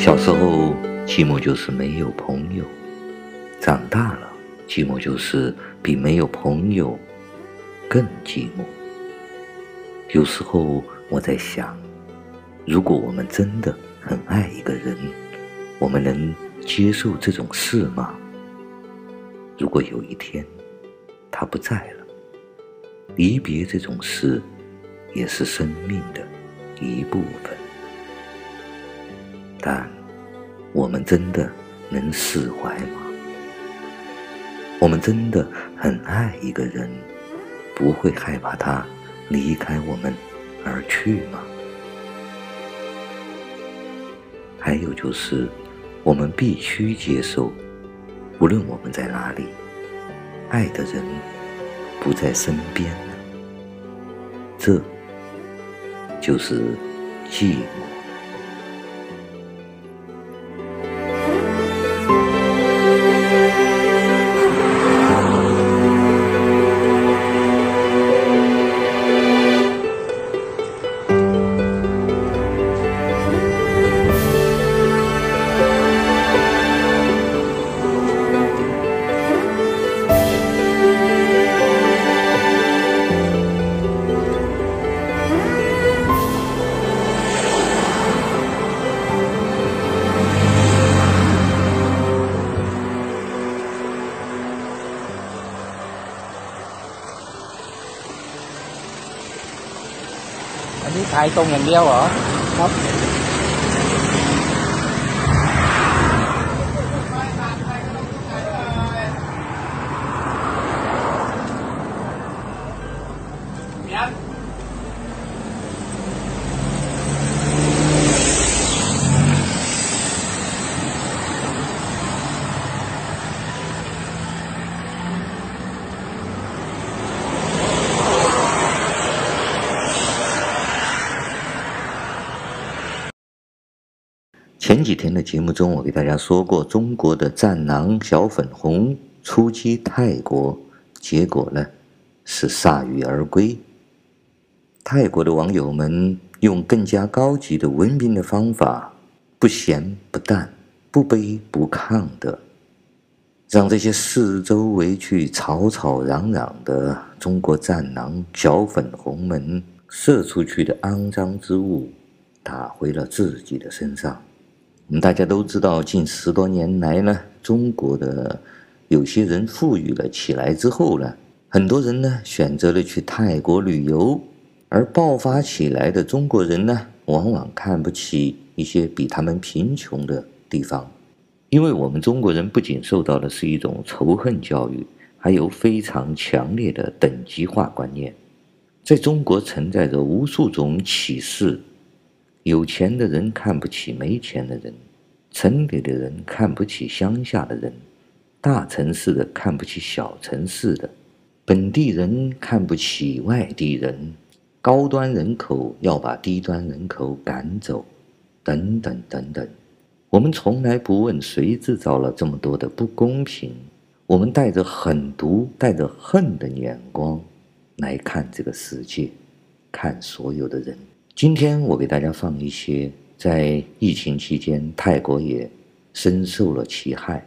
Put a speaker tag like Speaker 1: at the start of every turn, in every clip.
Speaker 1: 小时候，寂寞就是没有朋友；长大了，寂寞就是比没有朋友更寂寞。有时候我在想，如果我们真的很爱一个人，我们能接受这种事吗？如果有一天他不在了，离别这种事也是生命的一部分。但我们真的能释怀吗？我们真的很爱一个人，不会害怕他离开我们而去吗？还有就是，我们必须接受，无论我们在哪里，爱的人不在身边，这就是寂寞。
Speaker 2: อันนี้ขายตรงอย่างเดียวเหรอ ครับ
Speaker 1: 前几天的节目中，我给大家说过，中国的战狼小粉红出击泰国，结果呢是铩羽而归。泰国的网友们用更加高级的文明的方法，不咸不淡、不卑不亢的，让这些四周围去吵吵嚷嚷的中国战狼小粉红们射出去的肮脏之物，打回了自己的身上。我们大家都知道，近十多年来呢，中国的有些人富裕了起来之后呢，很多人呢选择了去泰国旅游，而爆发起来的中国人呢，往往看不起一些比他们贫穷的地方，因为我们中国人不仅受到的是一种仇恨教育，还有非常强烈的等级化观念，在中国存在着无数种歧视。有钱的人看不起没钱的人，城里的人看不起乡下的人，大城市的看不起小城市的，本地人看不起外地人，高端人口要把低端人口赶走，等等等等。我们从来不问谁制造了这么多的不公平，我们带着狠毒、带着恨的眼光来看这个世界，看所有的人。今天我给大家放一些在疫情期间泰国也深受了其害，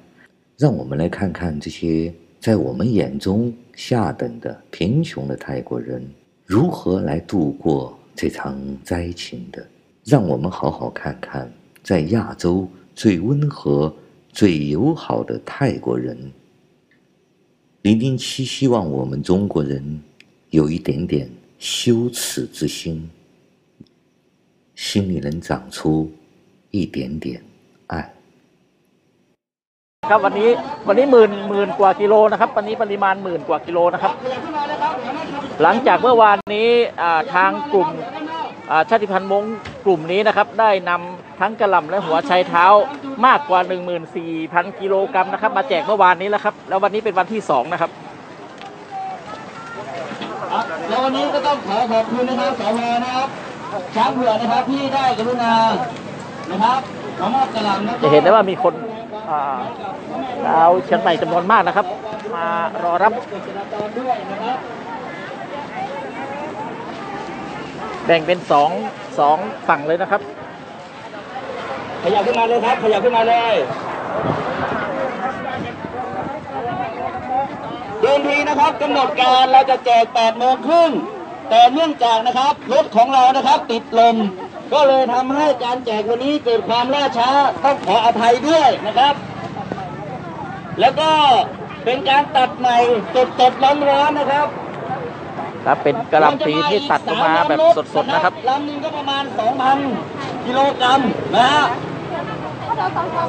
Speaker 1: 让我们来看看这些在我们眼中下等的贫穷的泰国人如何来度过这场灾情的。让我们好好看看在亚洲最温和、最友好的泰国人。零零七希望我们中国人有一点点羞耻之心。心里能长出一点点爱。
Speaker 2: ครับวันนี้วันนี้หมื่นหมื่นกว่ากิโลนะครับ วันนี้ปริมาณหมื่นกว่ากิโลนะครับ หลังจากเมื่อวานนี้ทางกลุ่มชาติพันธุ์มงกลุ่มนี้นะครับ ได้นำทั้งกระหล่ำและหัวไชเท้ามากกว่า 14,000กิโลกรัมนะครับ มาแจกเมื่อวานนี้แล้วครับ แล้ววันนี้เป็นวันที่สองนะครับ
Speaker 3: แล้ววันนี้ก็ต้องขอขอบคุณนะครับสวนะครับ ช้างเผือกนะครับที่ได้กรุณานะครับขอมอบกระหล่ำนะ
Speaker 2: จะเห็นได้ว่ามีคนอ่าชาวเชียงใหม่จำนวนมากนะครับ มารอรับแบ่งเป็นสองสองฝั่งเลยนะครับ
Speaker 3: ขยับขึ้นมาเลยครับ ขยับขึ้นมาเลยเดิมทีนะครับกำหนดการเราจะแจก8โมงครึ่ง แต่เนื่องจากนะครับรถของเรานะครับติดลม ก็เลยทำให้การแจกวันนี้เกิดความล่าช้าต้องขออภัยด้วยนะครับ แล้วก็เป็นการตัดใหม่สดๆร้อนๆนะครับ
Speaker 2: ครับเป็นกระหลำปีที่ตัดออกมาแบบสดๆนะครับ
Speaker 3: ลำหนึ่งก็ประมาณ 2,000 กิโลกรัมนะฮะ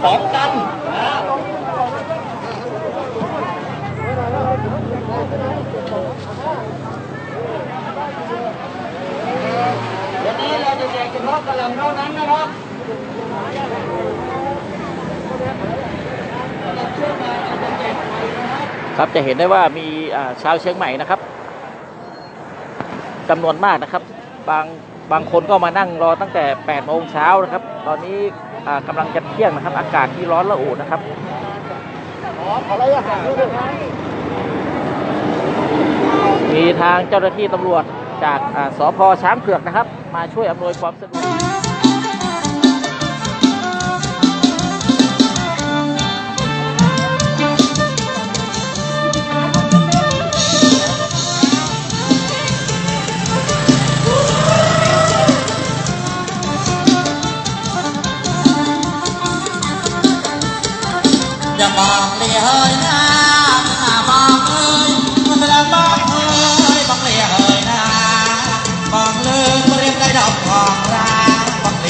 Speaker 3: สองตันนะฮะวันนี้เราจะแจ กเฉพาะกระหลำเท่านั้นนะครับ
Speaker 2: ครับจะเห็นได้ว่ามีชาวเชียงใหม่นะครับจำนวนมากนะครับ บางบางคนก็มานั่งรอตั้งแต่8โมงเช้านะครับ ตอนนี้กำลังจะเที่ยงนะครับ อากาศที่ร้อนระอุนะครับมีทางเจ้าหน้าที่ตำรวจจากสพช้างเผือกนะครับ มาช่วยอำนวยความสะดวก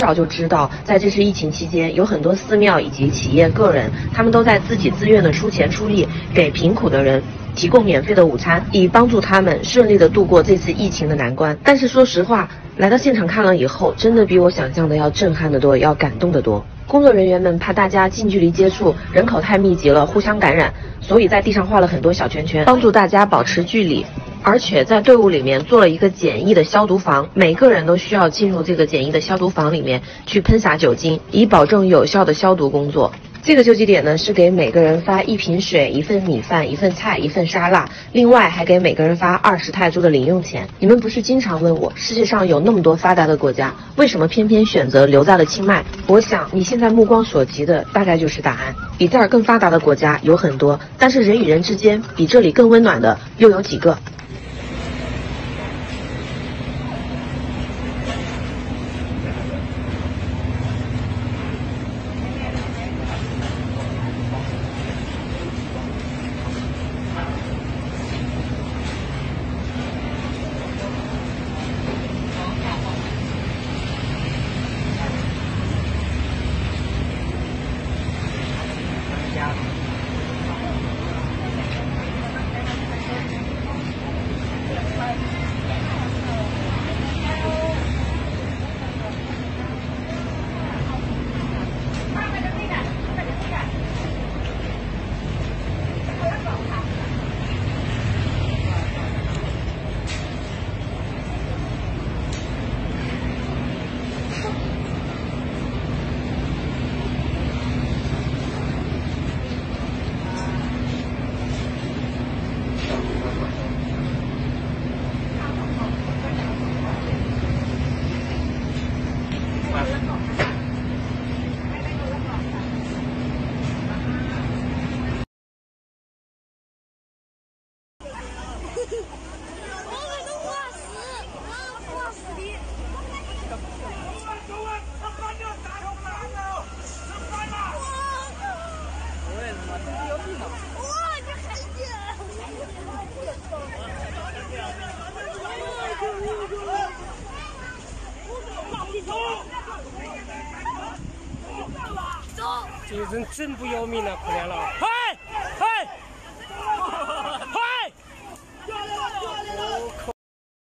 Speaker 4: 早就知道，在这次疫情期间，有很多寺庙以及企业、个人，他们都在自己自愿的出钱出力，给贫苦的人提供免费的午餐，以帮助他们顺利的度过这次疫情的难关。但是说实话，来到现场看了以后，真的比我想象的要震撼的多，要感动的多。工作人员们怕大家近距离接触，人口太密集了，互相感染，所以在地上画了很多小圈圈，帮助大家保持距离。而且在队伍里面做了一个简易的消毒房，每个人都需要进入这个简易的消毒房里面去喷洒酒精，以保证有效的消毒工作。这个救济点呢，是给每个人发一瓶水、一份米饭、一份菜、一份沙拉，另外还给每个人发二十泰铢的零用钱。你们不是经常问我，世界上有那么多发达的国家，为什么偏偏选择留在了清迈？我想你现在目光所及的大概就是答案。比这儿更发达的国家有很多，但是人与人之间比这里更温暖的又有
Speaker 5: 几个？真不要命了，可怜了！